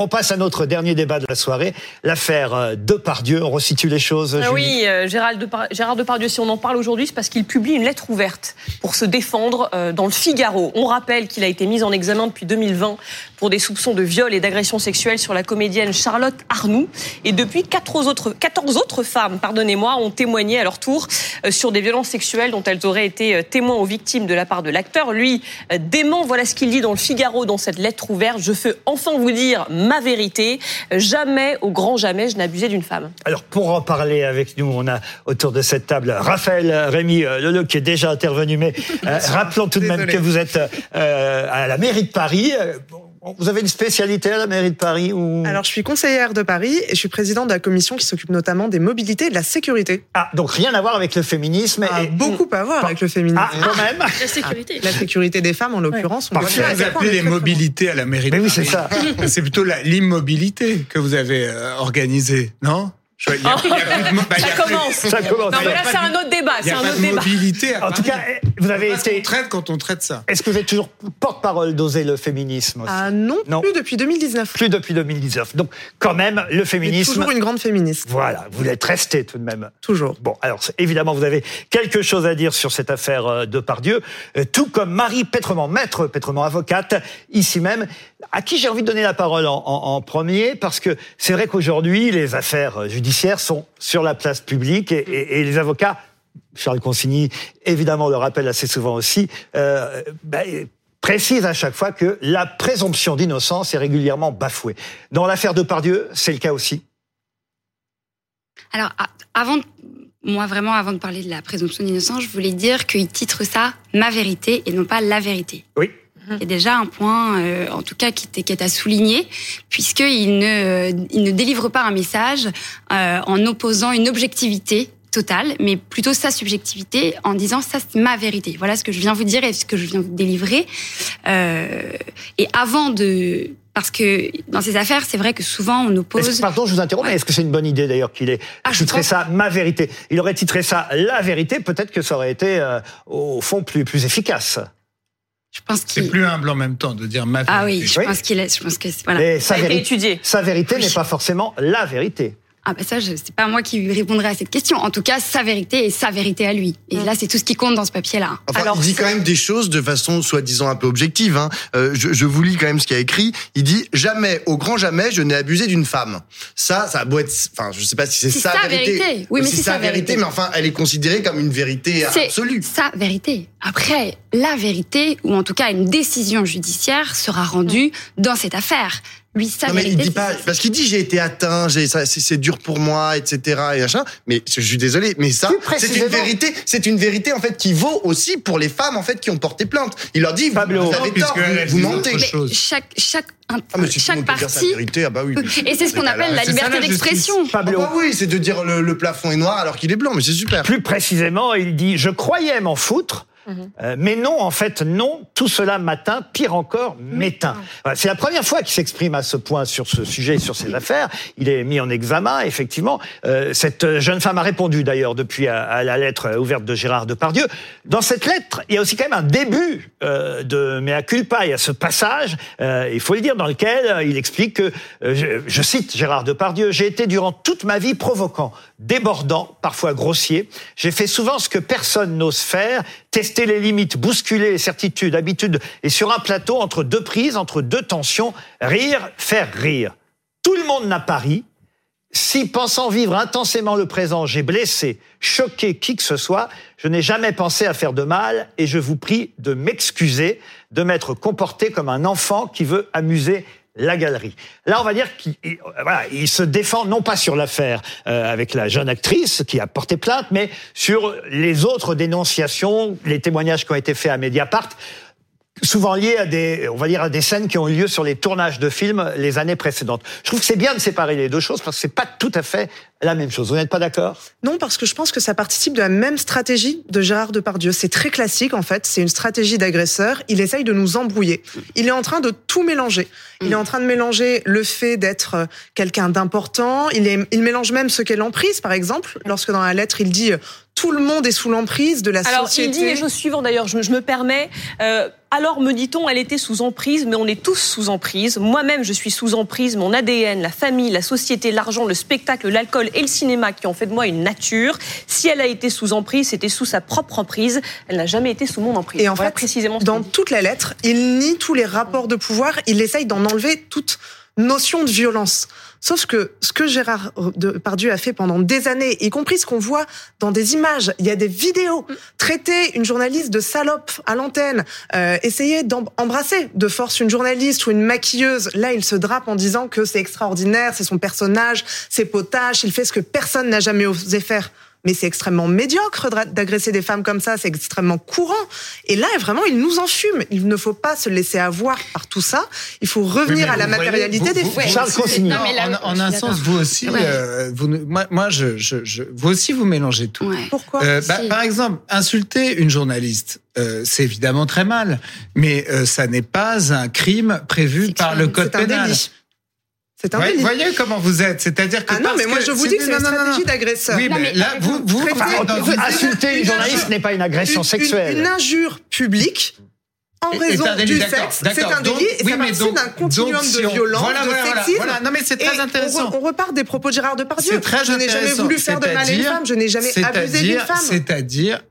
on passe à notre dernier débat de la soirée, l'affaire euh, Depardieu. On resitue les choses. Ah oui, euh, Gérald Gérard Depardieu, si on en parle aujourd'hui, c'est parce qu'il publie une lettre ouverte pour se défendre euh, dans le Figaro. On rappelle qu'il a été mis en examen depuis 2020 pour des soupçons de viol et d'agression sexuelle sur la comédienne Charlotte Arnoux. Et depuis, 14 autres, 14 autres femmes, pardonnez-moi, ont témoigné à leur tour euh, sur des violences sexuelles dont elles auraient été euh, témoins ou victimes de la part de l'acteur. Lui euh, dément, voilà ce qu'il dit dans le Figaro dans cette lettre ouverte. Je fais enfin vous dire ma vérité. Jamais, au grand jamais, je n'abusais d'une femme. Alors pour en parler avec nous, on a autour de cette table Raphaël Rémy Leleu qui est déjà intervenu, mais euh, rappelons tout de même que vous êtes euh, à la mairie de Paris. Vous avez une spécialité à la mairie de Paris ou? Alors, je suis conseillère de Paris et je suis présidente de la commission qui s'occupe notamment des mobilités et de la sécurité. Ah, donc rien à voir avec le féminisme Ah, et beaucoup à voir avec le féminisme. Ah, quand même. La sécurité. La sécurité des femmes, en l'occurrence, Parfait. faire Vous appelez les mobilités à la mairie de Mais oui, c'est Paris. ça. C'est plutôt l'immobilité que vous avez euh, organisée, non? Il y a- y a bah, commence. Ça commence. Non, mais là, c'est un autre débat. Il C'est n'y a un pas autre de débat. mobilité à En tout cas, eh, vous avez été. traite quand on traite ça. Est-ce que vous êtes toujours porte-parole d'oser le féminisme aussi Ah non, Non. plus depuis 2019. Plus depuis 2019. Donc quand même, le féminisme. toujours une grande féministe. Voilà, vous l'êtes resté tout de même. Toujours. Bon, alors évidemment, vous avez quelque chose à dire sur cette affaire euh, de Pardieu, euh, tout comme Marie Pétrement, maître Pétrement, avocate, ici même, à qui j'ai envie de donner la parole en, en- en premier, parce que c'est vrai qu'aujourd'hui, les affaires judiciaires sont sur la place publique et, et- et les avocats, Charles Consigny, évidemment, le rappelle assez souvent aussi, euh, ben, précise à chaque fois que la présomption d'innocence est régulièrement bafouée. Dans l'affaire de Pardieu, c'est le cas aussi. Alors, avant, moi vraiment, avant de parler de la présomption d'innocence, je voulais dire qu'il titre ça ma vérité et non pas la vérité. Oui. Il y a déjà un point, euh, en tout cas, qui, est- qui est à souligner, puisqu'il ne, il ne délivre pas un message euh, en opposant une objectivité totale, mais plutôt sa subjectivité en disant ça c'est ma vérité. Voilà ce que je viens vous dire et ce que je viens vous délivrer. Euh, et avant de... Parce que dans ces affaires, c'est vrai que souvent on nous Est-ce pose... que- pardon, je vous interromps, mais est-ce que c'est une bonne idée d'ailleurs qu'il ait Ah, je titré pense- ça ma vérité? Il aurait titré ça la vérité, peut-être que ça aurait été euh, au fond plus plus efficace. Je pense C'est qu'il... plus humble en même temps de dire ma vérité. Ah oui, je Oui. pense qu'il est... Je pense que c'est- voilà. Ça sa a été vérité, étudié. sa vérité Oui. n'est pas forcément la vérité. Ah bah ça, je- c'est pas moi qui lui répondrai à cette question. En tout cas, sa vérité est sa vérité à lui. Et là, c'est tout ce qui compte dans ce papier-là. Enfin, Alors, il dit quand même des choses de façon soi-disant un peu objective. Hein. Euh, je, je vous lis quand même ce qu'il a écrit. Il dit jamais, au grand jamais, je n'ai abusé d'une femme. Ça, ça a beau être. Enfin, je sais pas si c'est C'est sa, sa vérité. Oui, mais c'est sa vérité. mais enfin, elle est considérée comme une vérité C'est absolue. sa vérité. Après, la vérité, ou en tout cas une décision judiciaire, sera rendue dans cette affaire. Lui, sa Non, mais il dit pas ça. parce qu'il dit j'ai été atteint, j'ai ça, c'est c'est dur pour moi, etc. Et machin. Mais je suis désolé, mais ça, Plus c'est une vérité, c'est une vérité en fait qui vaut aussi pour les femmes en fait qui ont porté plainte. Il leur dit vous, Pablo. vous avez tort, vous, mentez. Mais chaque, chaque, Ah, mais si chaque partie. vérité, ah bah oui. Et c'est ce qu'on appelle la ça, liberté d'expression. Pablo. Ah bah oui, c'est de dire le, le plafond est noir alors qu'il est blanc, mais c'est super. Plus précisément, il dit Je croyais m'en foutre. Mhm. euh, mais non, en fait, non, tout cela m'atteint, pire encore, m'éteint. C'est la première fois qu'il s'exprime à ce point sur ce sujet, sur ces affaires. Il est mis en examen, effectivement. Euh, cette jeune femme a répondu d'ailleurs depuis à, à la lettre ouverte de Gérard Depardieu. Dans cette lettre, il y a aussi quand même un début euh, de mea culpa. Il y a ce passage, il faut le dire, dans lequel il explique que, je, je cite Gérard Depardieu, j'ai été durant toute ma vie provoquant, débordant, parfois grossier. J'ai fait souvent ce que personne n'ose faire, tester les limites, bousculer les certitudes, habitudes, et sur un plateau, entre deux prises, entre deux tensions, rire, faire rire. Tout le monde n'a pas ri. Si, pensant vivre intensément le présent, j'ai blessé, choqué qui que ce soit, je n'ai jamais pensé à faire de mal et je vous prie de m'excuser, de m'être comporté comme un enfant qui veut amuser la galerie. Là, on va dire qu'il il- voilà, il se défend non pas sur l'affaire euh, avec la jeune actrice qui a porté plainte, mais sur les autres dénonciations, les témoignages qui ont été faits à Mediapart souvent liés à des, on va dire, à des scènes qui ont eu lieu sur les tournages de films les années précédentes. Je trouve que c'est bien de séparer les deux choses parce que c'est pas tout à fait la même chose. Vous n'êtes pas d'accord? Non, parce que je pense que ça participe de la même stratégie de Gérard Depardieu. C'est très classique, en fait. C'est une stratégie d'agresseur. Il essaye de nous embrouiller. Il est en train de tout mélanger. Il est en train de mélanger le fait d'être euh, quelqu'un d'important. Il, il mélange même ce qu'est l'emprise, par exemple, lorsque dans la lettre, il dit euh, tout le monde est sous l'emprise de la Alors, société. il dit les choses suivantes d'ailleurs, je, je me permets. Euh, alors, me dit-on, elle était sous emprise, mais on est tous sous emprise. Moi-même, je suis sous emprise. Mon ADN, la famille, la société, l'argent, le spectacle, l'alcool et le cinéma qui ont fait de moi une nature. Si elle a été sous emprise, c'était sous sa propre emprise. Elle n'a jamais été sous mon emprise. Et en Voilà fait, précisément dans toute la lettre, il nie tous les rapports de pouvoir, il essaye d'en enlever toute notion de violence. Sauf que ce que Gérard Depardieu a fait pendant des années, y compris ce qu'on voit dans des images, il y a des vidéos, traiter une journaliste de salope à l'antenne, euh, essayer d'embrasser de force une journaliste ou une maquilleuse, là il se drape en disant que c'est extraordinaire, c'est son personnage, c'est potache, il fait ce que personne n'a jamais osé faire mais c'est extrêmement médiocre d'agresser des femmes comme ça, c'est extrêmement courant. Et là, vraiment, il nous enfume. Il ne faut pas se laisser avoir par tout ça. Il faut revenir Oui, à la voyez, matérialité vous- des faits. Charles non, Non, mais là, en, un sens, vous aussi, Ouais. euh, vous, moi, moi je, je, je- vous aussi, vous mélangez tout. Ouais. Pourquoi Euh, bah, Si. par exemple, insulter une journaliste, euh, c'est évidemment très mal, mais euh, ça n'est pas un crime prévu par le code un pénal. délit. C'est un Voyez, comment vous êtes, c'est-à-dire que Ah non, mais moi je vous dis que c'est une stratégie d'agresseur. Oui, mais là, vous, vous, Insulter une journaliste n'est pas une agression sexuelle. Une, une injure publique en raison du sexe, c'est un délit Donc, et oui, ça donc- d'un continuum donc, si de on- violence, voilà, de voilà, voilà, sexisme. voilà. Non, mais c'est très Et intéressant. On, on repart des propos de Gérard Depardieu. C'est très je n'ai jamais intéressant. voulu faire de mal à une femme, je n'ai jamais abusé d'une femme. C'est-à-dire,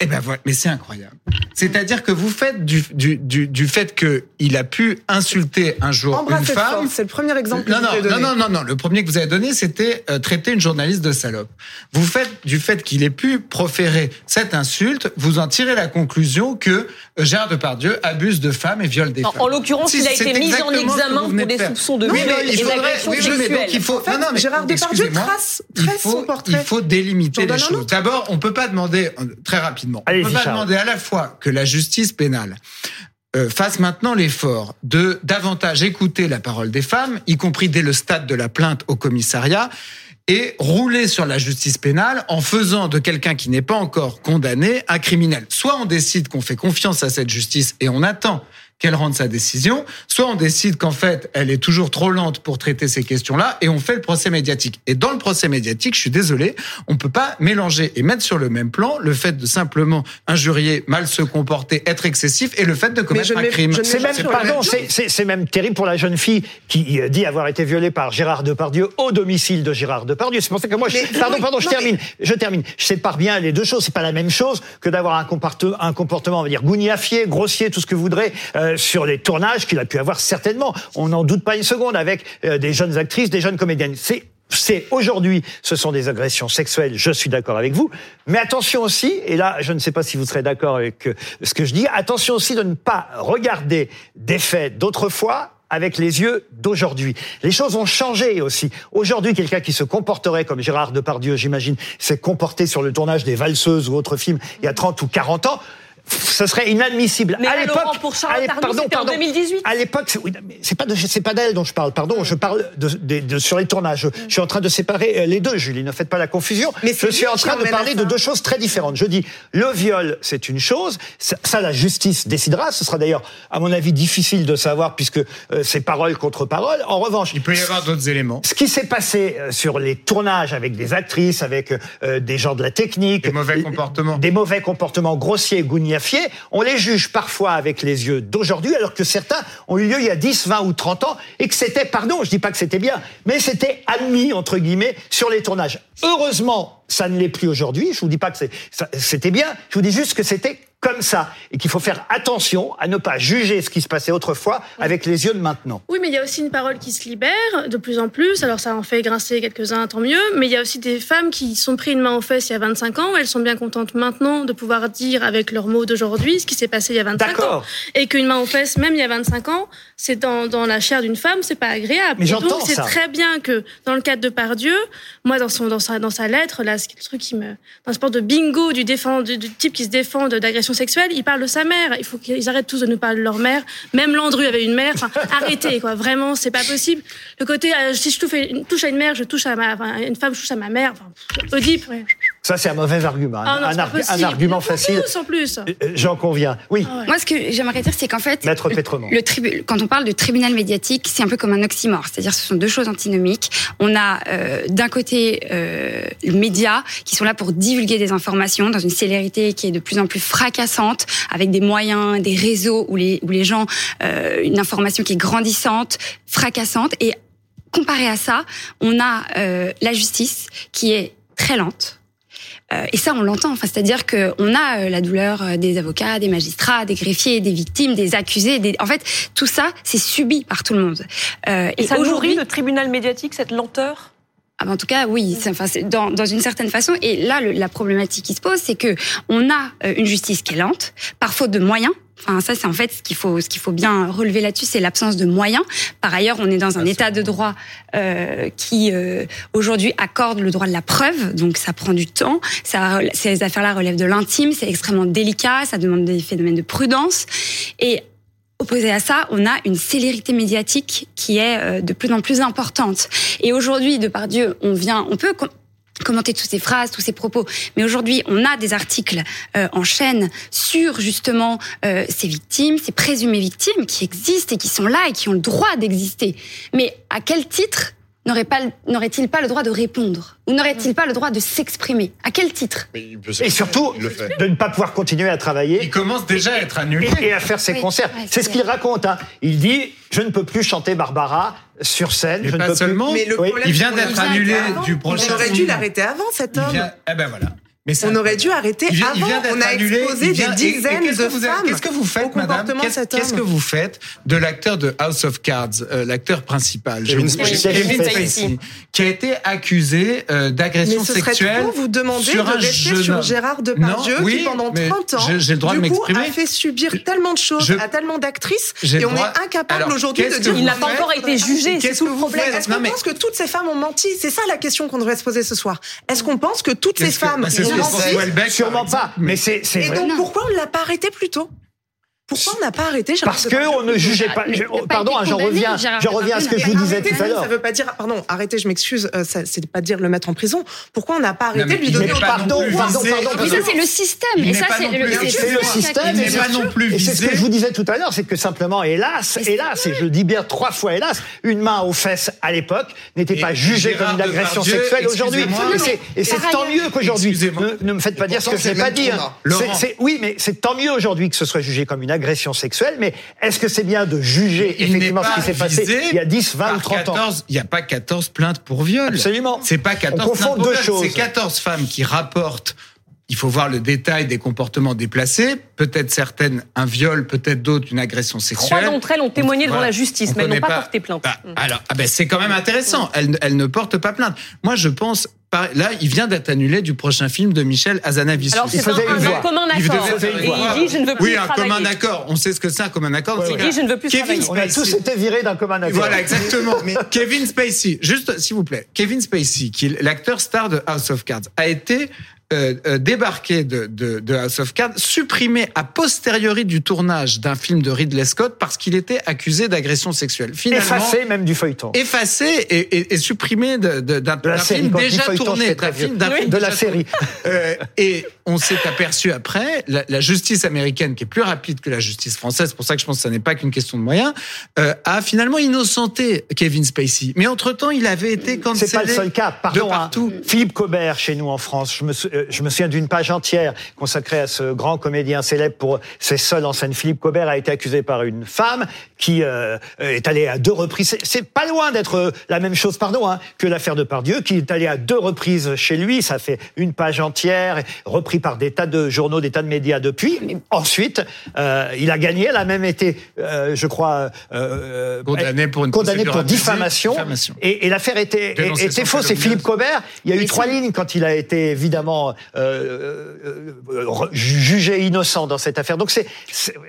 eh ben voilà, mais c'est incroyable. C'est-à-dire que vous faites du, du, du, du fait que il a pu insulter un jour une Embrasser femme. c'est le premier exemple que Non, vous non, non, donné. non, non, non. Le premier que vous avez donné, c'était euh, traiter une journaliste de salope. Vous faites du fait qu'il ait pu proférer cette insulte, vous en tirez la conclusion que Gérard Depardieu abuse de femmes et viole des femmes. en l'occurrence, Si, il a été mis en examen pour de des faire. soupçons de viol mais il et faudrait- d'agression oui, sexuelle. il faut, En fait, non, non, mais Gérard Depardieu trace, il trace faut, son portrait. il faut délimiter les choses. D'abord, on peut pas demander euh, très rapidement. On Allez-y, peut pas Charles. demander à la fois que la justice pénale euh, fasse maintenant l'effort de davantage écouter la parole des femmes, y compris dès le stade de la plainte au commissariat, et rouler sur la justice pénale en faisant de quelqu'un qui n'est pas encore condamné un criminel. Soit on décide qu'on fait confiance à cette justice et on attend qu'elle rende sa décision, soit on décide qu'en fait, elle est toujours trop lente pour traiter ces questions-là et on fait le procès médiatique. Et dans le procès médiatique, je suis désolé, on peut pas mélanger et mettre sur le même plan le fait de simplement injurier, mal se comporter, être excessif et le fait de commettre un crime. C'est même, pardon, même c'est- terrible pour la jeune fille qui euh, dit avoir été violée par Gérard Depardieu au domicile de Gérard Depardieu. C'est pour ça que moi, je, Mais- pardon, pardon, je non, termine, je termine. Je sépare bien les deux choses. C'est pas la même chose que d'avoir un, comporte- un comportement, on va dire, gougnafier, grossier, tout ce que vous voudrez, euh, sur les tournages qu'il a pu avoir certainement. On n'en doute pas une seconde avec euh, des jeunes actrices, des jeunes comédiennes. C'est c'est aujourd'hui, ce sont des agressions sexuelles, je suis d'accord avec vous. Mais attention aussi, et là, je ne sais pas si vous serez d'accord avec euh, ce que je dis, attention aussi de ne pas regarder des faits d'autrefois avec les yeux d'aujourd'hui. Les choses ont changé aussi. Aujourd'hui, quelqu'un qui se comporterait comme Gérard Depardieu, j'imagine, s'est comporté sur le tournage des Valseuses ou autres films il y a 30 ou 40 ans, ce serait inadmissible. Mais à l'époque, Laurent, pour Charlotte Arnould, c'était en 2018. À l'époque, c'est- oui, mais c'est pas de- c'est pas d'elle dont je parle. Pardon, je parle de, de- de- sur les tournages. Je suis en train de séparer euh, les deux, Julie. Ne faites pas la confusion. Mais je suis en train de parler de deux choses très différentes. Je dis le viol, c'est une chose. Ça, ça, la justice décidera. Ce sera d'ailleurs, à mon avis, difficile de savoir puisque euh, c'est parole contre parole. En revanche, Il peut y avoir d'autres éléments. ce qui s'est passé euh, sur les tournages avec des actrices, avec euh, des gens de la technique, Des mauvais comportements. des mauvais comportements grossiers, on les juge parfois avec les yeux d'aujourd'hui, alors que certains ont eu lieu il y a 10, 20 ou 30 ans, et que c'était, pardon, je dis pas que c'était bien, mais c'était admis, entre guillemets, sur les tournages. Heureusement, ça ne l'est plus aujourd'hui, je vous dis pas que c'était bien, je vous dis juste que c'était comme ça, et qu'il faut faire attention à ne pas juger ce qui se passait autrefois avec les yeux de maintenant. Oui, mais il y a aussi une parole qui se libère de plus en plus. Alors ça en fait grincer quelques-uns, tant mieux. Mais il y a aussi des femmes qui sont pris une main aux fesses il y a 25 ans. Elles sont bien contentes maintenant de pouvoir dire avec leurs mots d'aujourd'hui ce qui s'est passé il y a 25 ans. Et qu'une main aux fesses, même il y a 25 ans, c'est dans, dans la chair d'une femme, c'est pas agréable. Mais j'entends donc c'est ça. très bien que dans le cadre de Pardieu, moi dans son dans sa dans sa lettre là, c'est le truc qui me dans ce sport de bingo du défend du, du type qui se défend de- d'agression sexuelle, il parle de sa mère. Il faut qu'ils arrêtent tous de nous parler de leur mère. Même Landru avait une mère. Enfin, arrêtez quoi. Vraiment, c'est pas possible. Le côté euh, si je touche, à une mère, je touche à ma enfin, une femme, je touche à ma mère. Enfin, pff, Oedipe, ouais. Ça, c'est un mauvais argument. Ah non, un, pas argu- un argument Il y en a facile. plus, en plus. Euh, J'en conviens. Oui, Ah ouais. Moi, ce que j'aimerais dire, c'est qu'en fait, Maître le tribu- quand on parle de tribunal médiatique, c'est un peu comme un oxymore, c'est-à-dire ce sont deux choses antinomiques. On a euh, d'un côté euh, les médias qui sont là pour divulguer des informations dans une célérité qui est de plus en plus fracassante, avec des moyens, des réseaux où les où les gens, euh, une information qui est grandissante, fracassante, et comparé à ça, on a euh, la justice qui est très lente. Euh, et ça, on l'entend. Enfin, c'est-à-dire que on a euh, la douleur euh, des avocats, des magistrats, des greffiers, des victimes, des accusés. Des... En fait, tout ça, c'est subi par tout le monde. Euh, Et ça nourrit aujourd'hui, le tribunal médiatique, cette lenteur? Ah ben, en tout cas, oui, c'est- enfin, c'est dans, dans une certaine façon. Et là, le- la problématique qui se pose, c'est que on a euh, une justice qui est lente, par faute de moyens. Enfin, ça, c'est en fait ce qu'il faut, ce qu'il faut bien relever là-dessus, c'est l'absence de moyens. Par ailleurs, on est dans un état de droit euh, qui euh, aujourd'hui accorde le droit de la preuve, donc ça prend du temps. Ça, ces affaires-là relèvent de l'intime, c'est extrêmement délicat, ça demande des phénomènes de prudence. Et Opposé à ça, on a une célérité médiatique qui est euh, de plus en plus importante. Et aujourd'hui, de par Dieu, on vient, on peut com- commenter toutes ces phrases, tous ces propos, mais aujourd'hui, on a des articles euh, en chaîne sur justement euh, ces victimes, ces présumées victimes qui existent et qui sont là et qui ont le droit d'exister. Mais à quel titre n'aurait pas, n'aurait-il pas le droit de répondre ou n'aurait-il pas le droit de s'exprimer? À quel titre? Et surtout Il le fait. de ne pas pouvoir continuer à travailler Il commence déjà à être annulé. et, et à faire ses Oui, concerts. ouais, c'est ce qu'il raconte. Hein. Il dit je ne peux plus chanter Barbara sur scène. Mais je ne pas peux seulement. Mais le Oui. problème, Il vient d'être annulé avant. du prochain On aurait dû l'arrêter avant cet Il homme. vient- Eh ben voilà. Mais ça- On aurait dû arrêter Il vient- il avant. vient d'être On a annulé, exposé il vient- des et- et dizaines qu'est-ce que de vous femmes. Qu'est-ce que vous faites, madame comportement de Qu'est-ce que vous faites de l'acteur de House of Cards, euh, l'acteur principal, Kevin Spacey. Kevin Spacey. qui a été accusé euh, Mais d'agression sexuelle vous demander sur de un jeune sur. Gérard Depardieu Non, oui, qui pendant mais 30 ans j'ai- j'ai le droit de du coup, m'exprimer. a fait subir tellement de choses Je- à tellement d'actrices J'ai et le on droit- est incapable Alors, aujourd'hui de dire Il n'a pas encore été jugé, c'est Qu'est-ce tout que le vous problème. faites Est-ce qu'on pense que toutes ces femmes ont menti? C'est ça la question qu'on devrait se poser ce soir. Est-ce qu'on pense que toutes ces femmes Sûrement pas. Mais c'est c'est Et donc pourquoi on ne l'a pas arrêté plus tôt? Pourquoi on n'a pas arrêté Gérard Parce qu'on ne jugeait pas. Je- n'a pas pardon, été hein, j'en reviens. Je reviens à ce que je vous disais Arrêter, tout à l'heure. Ça veut pas dire, pardon, arrêtez, je m'excuse, euh, ça- c'est pas dire le mettre en prison. Pourquoi on n'a pas arrêté mais de lui donner pardon, pardon, visé. pardon, Mais ça, c'est le système. Il et ça, c'est le, système, bien pas non plus Et c'est ce que je vous disais tout à l'heure, c'est que simplement, hélas, hélas, et je le dis bien trois fois hélas, une main aux fesses à l'époque n'était Et pas jugée comme une agression sexuelle aujourd'hui. Et c'est- Et tant mieux qu'aujourd'hui. Excusez-moi. Ne, me faites pas Et dire ce que je n'ai c'est pas dit. Oui, mais c'est tant mieux aujourd'hui que ce soit jugé comme une agression sexuelle, mais est-ce que c'est bien de juger Il effectivement ce qui s'est passé il y a 10, 20 ou par 30 ans 14, Il n'y a pas 14 plaintes pour viol. Absolument. C'est pas 14 On confond plaintes pour deux viol. choses. C'est 14 femmes qui rapportent. Il faut voir le détail des comportements déplacés. Peut-être certaines un viol, peut-être d'autres une agression Trois sexuelle. d'entre elles ont témoigné devant Voilà. la justice, On mais elles n'ont pas porté plainte. Ah, alors, ah ben c'est quand même intéressant. Elle, elle ne porte pas plainte. Moi, je pense. Par- Là, il vient d'être annulé du prochain film de Michel Hazanavicius. Alors Il c'est un, un commun Il accord. voix. il dit je ne veux plus Oui, un travailler. commun accord. On sait ce que c'est un commun accord. Ouais, Il dit, je ne veux plus Kevin travailler. On a tous été virés d'un commun accord. voilà, exactement. Mais Kevin Spacey, juste s'il vous plaît, Kevin Spacey, qui est l'acteur star de House of Cards, a été euh, euh, débarqué de, de, de House of Cards, supprimé a posteriori du tournage d'un film de Ridley Scott parce qu'il était accusé d'agression sexuelle. Finalement, Effacé même du feuilleton. effacé et, et, et supprimé d'un film déjà tourné, d'un film, Oui. De la série. euh, et on s'est aperçu après, la, la justice américaine, qui est plus rapide que la justice française, c'est pour ça que je pense que ça n'est pas qu'une question de moyens, euh, a finalement innocenté Kevin Spacey. Mais entre-temps, il avait été cancellé. C'est pas le seul cas. Pardon, hein. Philippe Cobert, chez nous en France, je me, sou- euh, je me souviens d'une page entière consacrée à ce grand comédien célèbre pour ses seuls en scène. Philippe Cobert a été accusé par une femme qui euh, est allée à deux reprises. C'est- pas loin d'être euh, la même chose, pardon, hein, que l'affaire de Pardieu, qui est allée à deux reprises chez lui. Ça fait une page entière, repris par des tas de journaux, des tas de médias depuis. Ensuite, euh, il a gagné. Elle a même été, euh, je crois, euh, Condamné pour une condamné pour diffamation. diffamation. Et, et l'affaire était, était fausse. Et. Philippe Cobert, il y a eu trois lignes quand il a été évidemment euh, euh, euh, jugé innocent dans cette affaire. Donc c'est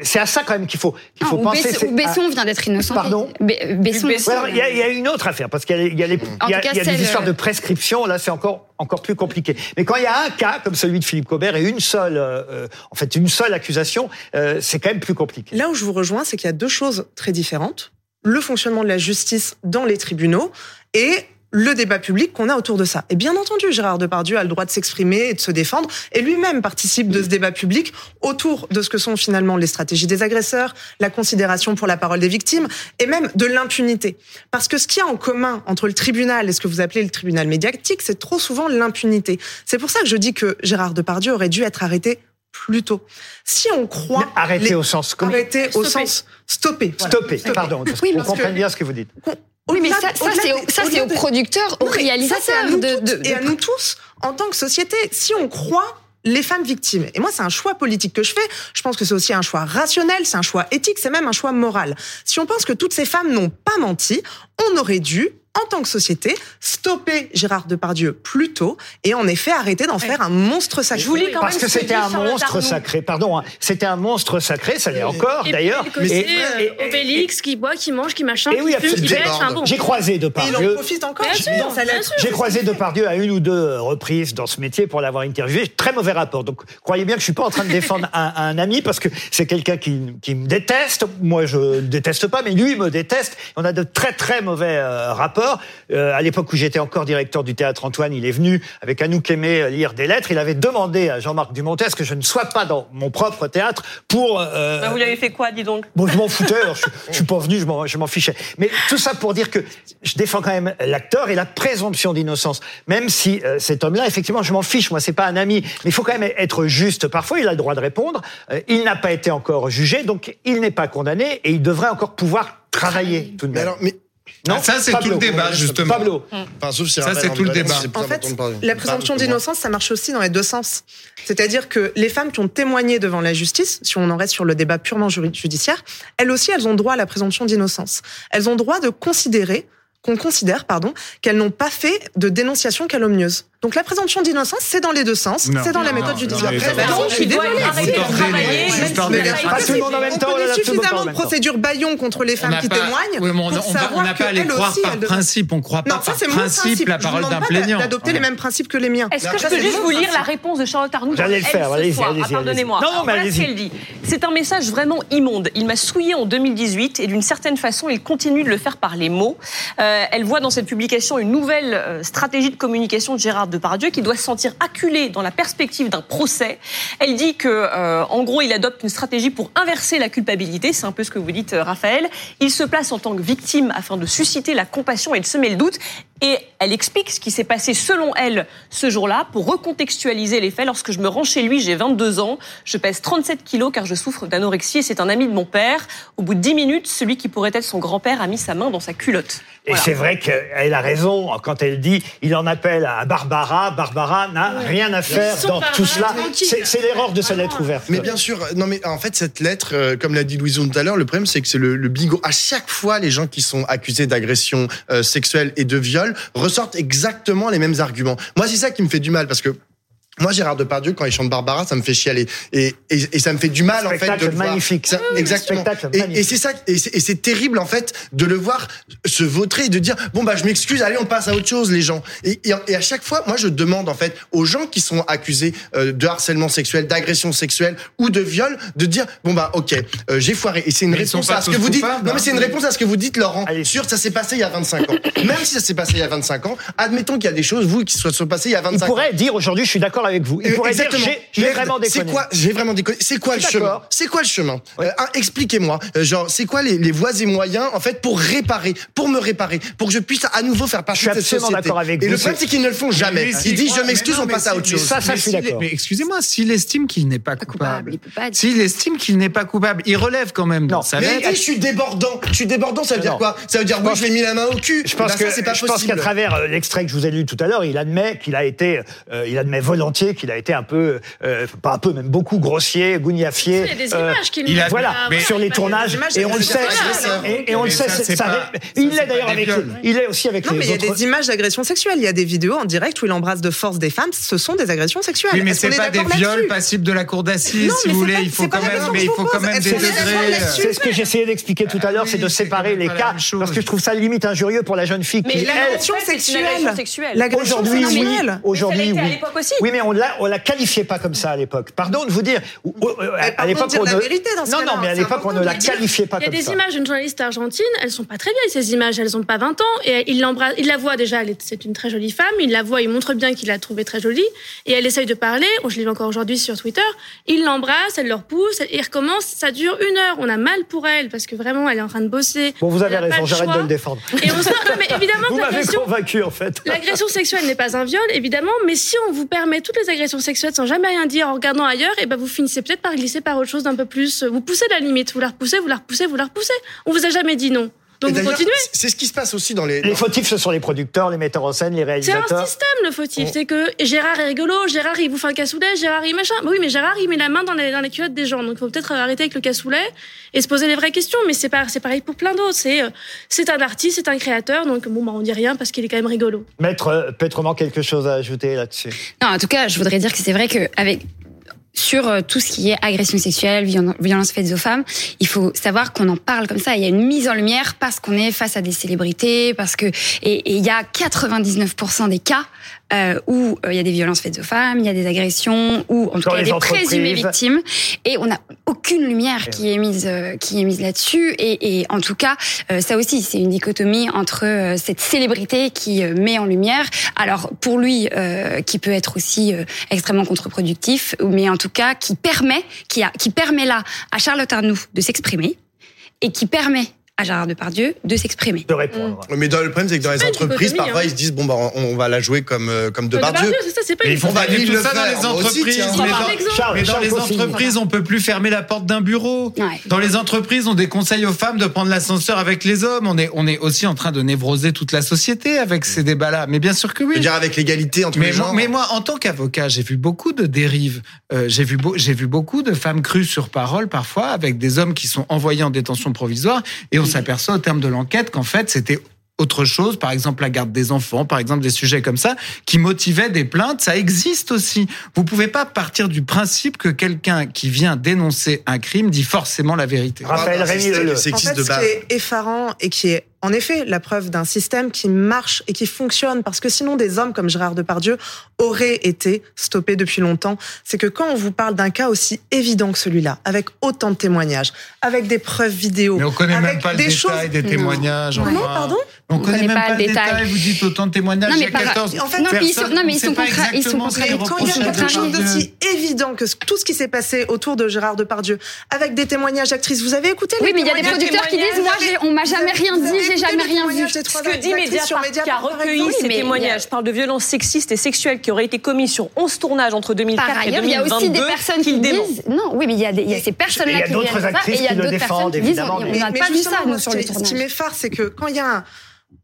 c'est à ça quand même qu'il faut qu'il Ah, faut ou penser. Besson, Besson vient d'être innocent. Pardon Be- Besson. Besson. Ouais, alors, il y, a, il y a une autre affaire parce qu'il y a, les- il y a, les- En il y a- tout cas, il y a des histoires de prescription. Là, c'est encore encore plus compliqué. Mais quand il y a un cas comme celui de Philippe Cobert et une seule, euh, en fait, une seule accusation, euh, c'est quand même plus compliqué. Là où je vous rejoins, c'est qu'il y a deux choses très différentes. Le fonctionnement de la justice dans les tribunaux et le débat public qu'on a autour de ça. Et bien entendu, Gérard Depardieu a le droit de s'exprimer et de se défendre, et lui-même participe de ce débat public autour de ce que sont finalement les stratégies des agresseurs, la considération pour la parole des victimes, et même de l'impunité. Parce que ce qu'il y a en commun entre le tribunal et ce que vous appelez le tribunal médiatique, c'est trop souvent l'impunité. C'est pour ça que je dis que Gérard Depardieu aurait dû être arrêté plus tôt. Si on croit... Arrêter les- au sens... Arrêter au sens stopper. voilà. Stopper, Stopper. pardon. parce Oui, qu'on comprenne bien ce que vous dites. Oui, mais ça, ça, c'est au- ça, c'est à réalisateurs nous de, de- et à nous tous en tant que société. Si on croit les femmes victimes, et moi c'est un choix politique que je fais, je pense que c'est aussi un choix rationnel, c'est un choix éthique, c'est même un choix moral. Si on pense que toutes ces femmes n'ont pas menti, on aurait dû en tant que société, stopper Gérard Depardieu plus tôt et en effet arrêter d'en faire un monstre sacré. Je voulais quand Parce même que c'était un monstre sacré, pardon, hein. c'était un monstre sacré, ça l'est encore d'ailleurs. Et- euh, et- et- Obélix qui boit, qui mange, qui machin, Et oui, qui fume, enfin bon. J'ai croisé Et il en Depardieu. profite encore Bien sûr, dans sa bien lettre. sûr. J'ai croisé Depardieu à une ou deux reprises dans ce métier pour l'avoir interviewé. Très mauvais rapport. Donc, croyez bien que je suis pas en train de défendre un, un ami parce que c'est quelqu'un qui, qui me déteste. Moi, je ne déteste pas, mais lui me déteste. On a de très très mauvais euh, rapports. Euh, à l'époque où j'étais encore directeur du théâtre Antoine, il est venu avec Anouk Aimé euh, lire des lettres. Il avait demandé à Jean-Marc Dumontet ce que je ne sois pas dans mon propre théâtre pour. euh, Bah, vous l'avez fait quoi, dis donc? Bon, je m'en foutais, alors je, je suis pas venu, je m'en, je m'en fichais. Mais tout ça pour dire que je défends quand même l'acteur et la présomption d'innocence. Même si euh, cet homme-là, effectivement, je m'en fiche, moi, c'est pas un ami. Mais il faut quand même être juste. Parfois, il a le droit de répondre. Euh, il n'a pas été encore jugé, donc il n'est pas condamné et il devrait encore pouvoir travailler tout de Mais même. alors, mais non, ça, c'est tout le débat, justement. Pablo. Enfin, sauf si Ça, c'est tout le débat. En fait, la présomption d'innocence, ça marche aussi dans les deux sens. C'est-à-dire que les femmes qui ont témoigné devant la justice, si on en reste sur le débat purement judiciaire, elles aussi, elles ont droit à la présomption d'innocence. Elles ont droit de considérer qu'on considère, pardon, qu'elles n'ont pas fait de dénonciation calomnieuse. Donc la présomption d'innocence, c'est dans les deux sens, Non. c'est dans la Non, méthode non, judiciaire. donc, je suis désolée. On connaît suffisamment de procédures Bayon contre les femmes qui témoignent pour savoir n'a pas à les qu'elles croire aussi, par principe. On ne croit Non, pas par principe la parole d'un plaignant. d'adopter les mêmes principes que les miens. Est-ce que je peux juste vous lire la réponse de Charlotte Arnould J'allais le faire, allez-y, Pardonnez-moi. Non, non, mais qu'elle dit. C'est un message vraiment immonde. Il m'a souillé en 2018 et d'une certaine façon, il continue de le faire par les mots. Elle voit dans cette publication une nouvelle stratégie de communication de Gérard Depardieu qui doit se sentir acculé dans la perspective d'un procès. Elle dit que, euh, en gros, il adopte une stratégie pour inverser la culpabilité. C'est un peu ce que vous dites, euh, Raphaël. Il se place en tant que victime afin de susciter la compassion et de semer le doute. Et elle explique ce qui s'est passé selon elle ce jour-là pour recontextualiser les faits. Lorsque je me rends chez lui, j'ai 22 ans, je pèse 37 kilos car je souffre d'anorexie et c'est un ami de mon père. Au bout de 10 minutes, celui qui pourrait être son grand-père a mis sa main dans sa culotte. Et Voilà. c'est vrai qu'elle a raison quand elle dit il en appelle à Barbara. Barbara n'a rien à faire dans Barbara, tout cela. C'est l'erreur de sa lettre ouverte. Mais bien sûr, non mais en fait cette lettre, euh, comme l'a dit Louison tout à l'heure, le problème c'est que c'est le, le bigot. À chaque fois, les gens qui sont accusés d'agression euh, sexuelle et de viol ressortent exactement les mêmes arguments. Moi, c'est ça qui me fait du mal parce que. Moi, Gérard Depardieu, quand il chante Barbara, ça me fait chialer. Et, et, et ça me fait du mal, en fait, Spectacle de le voir. magnifique. Ça- Oui, oui, exactement. Et, magnifique. et c'est ça, et c'est et c'est terrible, en fait, de le voir se vautrer et de dire, bon, bah, je m'excuse, allez, on passe à autre chose, les gens. Et, et, et à chaque fois, moi, je demande, en fait, aux gens qui sont accusés euh, de harcèlement sexuel, d'agression sexuelle ou de viol, de dire, bon, bah, ok, euh, j'ai foiré. Et c'est une Mais réponse à ce que vous dites. Non, mais c'est une hein. réponse à ce que vous dites, Laurent. Allez. Sur, ça s'est passé il y a 25 ans. Même si ça s'est passé il y a 25 ans, admettons qu'il y a des choses, vous, qui se sont passées il y a 25 Il ans. pourrait dire aujourd'hui, je suis d'accord avec vous. Il Euh, pourrait dire Exactement. j'ai- j'ai vraiment déconné. C'est quoi J'ai vraiment déconné. C'est quoi le chemin. C'est quoi le chemin Euh, Expliquez-moi. Euh, genre, c'est quoi les, les voies et moyens en fait pour réparer, pour me réparer, pour que je puisse à nouveau faire partie Je suis de cette absolument société. d'accord avec et vous, le problème, c'est- qu'ils ne le font jamais. Mais Ils disent je m'excuse, mais on passe mais à autre mais chose. Ça, ça, je suis d'accord. Mais excusez-moi, s'il estime qu'il n'est pas coupable, dire. s'il estime qu'il n'est pas coupable, il relève quand même dans Non, sa Mais il lettre. dit je suis débordant. Je suis débordant, ça veut dire quoi Ça veut dire oui, je lui ai mis la main au cul. Je pense ça, que c'est pas je pense possible. qu'à travers l'extrait que je vous ai lu tout à l'heure, il admet qu'il a été, il admet volontiers qu'il a été un peu, euh, pas un peu, même beaucoup grossier, gougnafier. Il y a des euh, images qu'il il a- Voilà, Ah, sur les tournages, images, et on le des sait, et, on le Mais sait, il ça, est c'est d'ailleurs avec, viols. il est aussi avec Non, mais il y a des images d'agression sexuelle. Il y a des vidéos en direct où il embrasse de force des femmes. Ce sont des agressions sexuelles. Oui, mais c'est est pas des viols passibles de la cour d'assises, si mais vous voulez. Il faut quand même, mais il faut quand même des degrés. C'est ce que j'essayais d'expliquer tout à l'heure, Ah c'est de séparer les cas, parce que je trouve ça limite injurieux pour la jeune fille Mais qui, L'agression sexuelle. aujourd'hui, oui, aujourd'hui, Mais oui. Oui, mais on la, on la qualifiait pas comme ça à l'époque. Pardon de vous dire. euh, à l'époque, on ne- vérité dans ce Non, non, mais à l'époque, on ne la qualifiait pas Il y a comme des ça. images d'une journaliste argentine, elles sont pas très vieilles ces images, elles ont pas 20 ans et il l'embrasse, il la voit déjà, elle est- c'est une très jolie femme, il la voit, il montre bien qu'il l'a trouvée très jolie et elle essaye de parler, oh, je l'ai vu encore aujourd'hui sur Twitter, il l'embrasse, elle le repousse il recommence, ça dure une heure, on a mal pour elle parce que vraiment elle est en train de bosser. Bon, vous avez raison, j'arrête de le défendre. Et on sent, non mais évidemment Vous m'avez l'agression, convaincu, en fait. L'agression sexuelle n'est pas un viol, évidemment, mais si on vous permet les agressions sexuelles sans jamais rien dire, en regardant ailleurs, et ben vous finissez peut-être par glisser par autre chose d'un peu plus. Vous poussez la limite, vous la repoussez, vous la repoussez, vous la repoussez. On vous a jamais dit non. Et Donc vous d'ailleurs, continuez. C'est ce qui se passe aussi dans les. Les fautifs, ce sont les producteurs, les metteurs en scène, les C'est un réalisateurs. système le fautif. C'est que Gérard est rigolo, Gérard il bouffe un cassoulet, Gérard il machin. Oui, mais Gérard il met la main dans les, dans les culottes des gens. Donc il faut peut-être arrêter avec le cassoulet et se poser les vraies questions. Mais c'est pas, c'est pareil pour plein d'autres. C'est, euh, c'est un artiste, c'est un créateur. Donc bon, bah, on dit rien parce qu'il est quand même rigolo. Maître euh, Pétrement, quelque chose à ajouter là-dessus? Non, en tout cas, je voudrais dire que c'est vrai que avec sur euh, tout ce qui est agression sexuelle, viol- violence faite aux femmes, il faut savoir qu'on en parle comme ça. Il y a une mise en lumière parce qu'on est face à des célébrités, parce que et il y a 99% des cas euh, où euh, il y a des violences faites aux femmes, il y a des agressions, ou en tout cas il y a des présumées victimes, et on n'a aucune lumière qui est mise euh, qui est mise là-dessus. Et, et en tout cas, euh, ça aussi c'est une dichotomie entre euh, cette célébrité qui euh, met en lumière, alors pour lui euh, qui peut être aussi euh, extrêmement contre-productif, mais en tout cas qui permet qui a qui permet là à Charlotte Arnoux de s'exprimer et qui permet à Gérard Depardieu de s'exprimer. de répondre. Mais dans le problème, c'est que dans les entreprises, parfois, hein. ils se disent bon bah on, on va la jouer comme euh, comme de Depardieu. c'est ça, c'est pas Mais une il faut On va pas tout le ça dans les aussi, entreprises. tiens. mais dans- exemple. Charles, Mais dans Charles les entreprises, on peut plus fermer la porte d'un bureau. Ouais. Dans les entreprises, on déconseille aux femmes de prendre l'ascenseur avec les hommes. On est, on est aussi en train de névroser toute la société avec ces débats-là. Mais bien sûr que Je veux oui. dire avec l'égalité entre Mais les genres. mais moi, en tant qu'avocat, j'ai vu beaucoup de dérives. Euh, j'ai vu, beau- j'ai vu beaucoup de femmes crues sur parole parfois, avec des hommes qui sont envoyés en détention provisoire, et on s'aperçoit au terme de l'enquête qu'en fait c'était autre chose, par exemple la garde des enfants, par exemple des sujets comme ça, qui motivaient des plaintes. Ça existe aussi. Vous pouvez pas partir du principe que quelqu'un qui vient dénoncer un crime dit forcément la vérité. Raphaël Rémy En sexiste fait, de ce base. qui est effarant et qui est en effet la preuve d'un système qui marche et qui fonctionne, parce que sinon des hommes comme Gérard Depardieu auraient été stoppés depuis longtemps, c'est que quand on vous parle d'un cas aussi évident que celui-là, avec autant de témoignages, avec des preuves vidéo, Mais on connaît avec même pas le des détail choses... des témoignages. Pardon On, connaît, même pas, le détail. détail. Vous dites autant de témoignages. Non, il mais y a par- 14 en fait, non, puis ils sont- personnes. non, mais On ils sont pas contra- ils sont Mais quand il y a quelque chose d'aussi évident que tout ce qui s'est passé autour de Gérard Depardieu, avec des témoignages d'actrices, vous avez écouté Oui, les mais il y a des producteurs qui disent moi, on m'a jamais rien dit, j'ai écouté jamais les rien vu. témoignages Ce que dit actrices Mediapart, qui a recueilli ces mais il y a- témoignages, parle de violences sexistes et sexuelles qui auraient été commises sur 11 tournages entre 2004 Par et ailleurs, il y a 2022 aussi des personnes qui dément. disent non, oui, mais il y a, des- il y a ces personnes-là qui viennent ça, et actrices il y a qui le d'autres personnes défendent, qui disent évidemment, on n'a pas vu ça nous sur ce le qui- Ce qui m'effare, c'est que quand il y a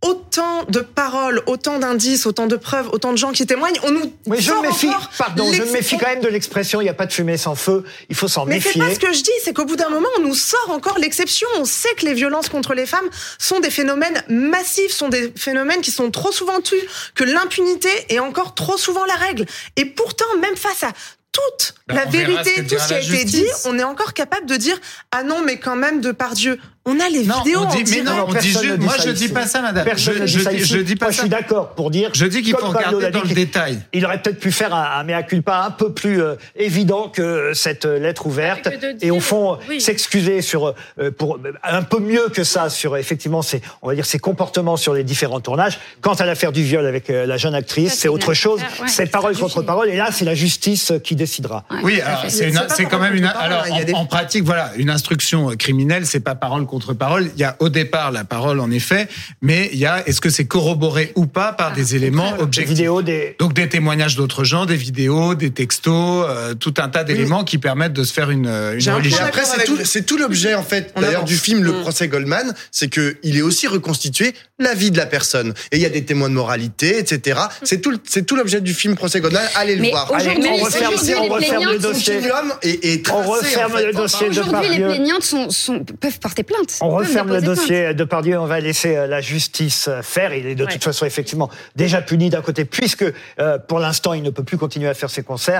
autant de paroles, autant d'indices, autant de preuves, autant de gens qui témoignent, on nous Oui, je sort me méfie, pardon, je me méfie quand même de l'expression il n'y a pas de fumée sans feu. Il faut s'en Mais c'est méfier. pas ce que je dis, c'est qu'au bout d'un moment, on nous sort encore l'exception. On sait que les violences contre les femmes sont des phénomènes massifs, sont des phénomènes qui sont trop souvent tus, que l'impunité est encore trop souvent la règle. Et pourtant, même face à toute Ben, la vérité, tout ce qui a été dit, on est encore capable de dire ah non, mais quand même de par Dieu. On a les Non, vidéos on dit, mais non, Non, on dit personne juste, ne dit moi je ici. dis pas ça, madame. Personne je, ne dit je ça dis, ici. je dis pas Moi, je ça. suis d'accord pour dire. Je dis qu'il faut regarder dans dit, le détail. Il aurait peut-être pu faire un, un mea culpa un peu plus euh, évident que cette euh, lettre ouverte et au fond oui. s'excuser sur euh, pour un peu mieux que ça sur effectivement ses on va dire ses comportements sur les différents tournages. Quant à l'affaire du viol avec euh, la jeune actrice, c'est autre chose. ouais, c'est parole contre parole et là c'est la justice qui décidera. Ouais, Oui, c'est quand parole même une. contre parole, Alors en, pratique, voilà, une instruction criminelle, c'est pas parole contre parole. Il y a au départ la parole, en effet, mais il y a est-ce que c'est corroboré ou pas par des éléments Des objectifs. vidéos des Donc des témoignages d'autres gens, des vidéos, des textos, euh, tout un tas d'éléments qui permettent de se faire une, une J'ai un religion. Après, c'est tout, vous. c'est tout l'objet, en fait, d'ailleurs, du film Le Mm. procès Goldman, c'est que il est aussi reconstitué la vie de la personne. Et il y a des témoins de moralité, etc. C'est tout, le- c'est tout l'objet du film Procès Goldman. Allez le Mais voir. Allez, on referme, on le dossier. Tracé, On referme en fait. le dossier de Aujourd'hui, les plaignantes sont, sont, peuvent porter plainte. On referme le plainte. dossier de Pardieu, on va laisser euh, la justice euh, faire. Il est de Ouais. toute façon effectivement déjà puni d'un côté, puisque euh, pour l'instant il ne peut plus continuer à faire ses concerts.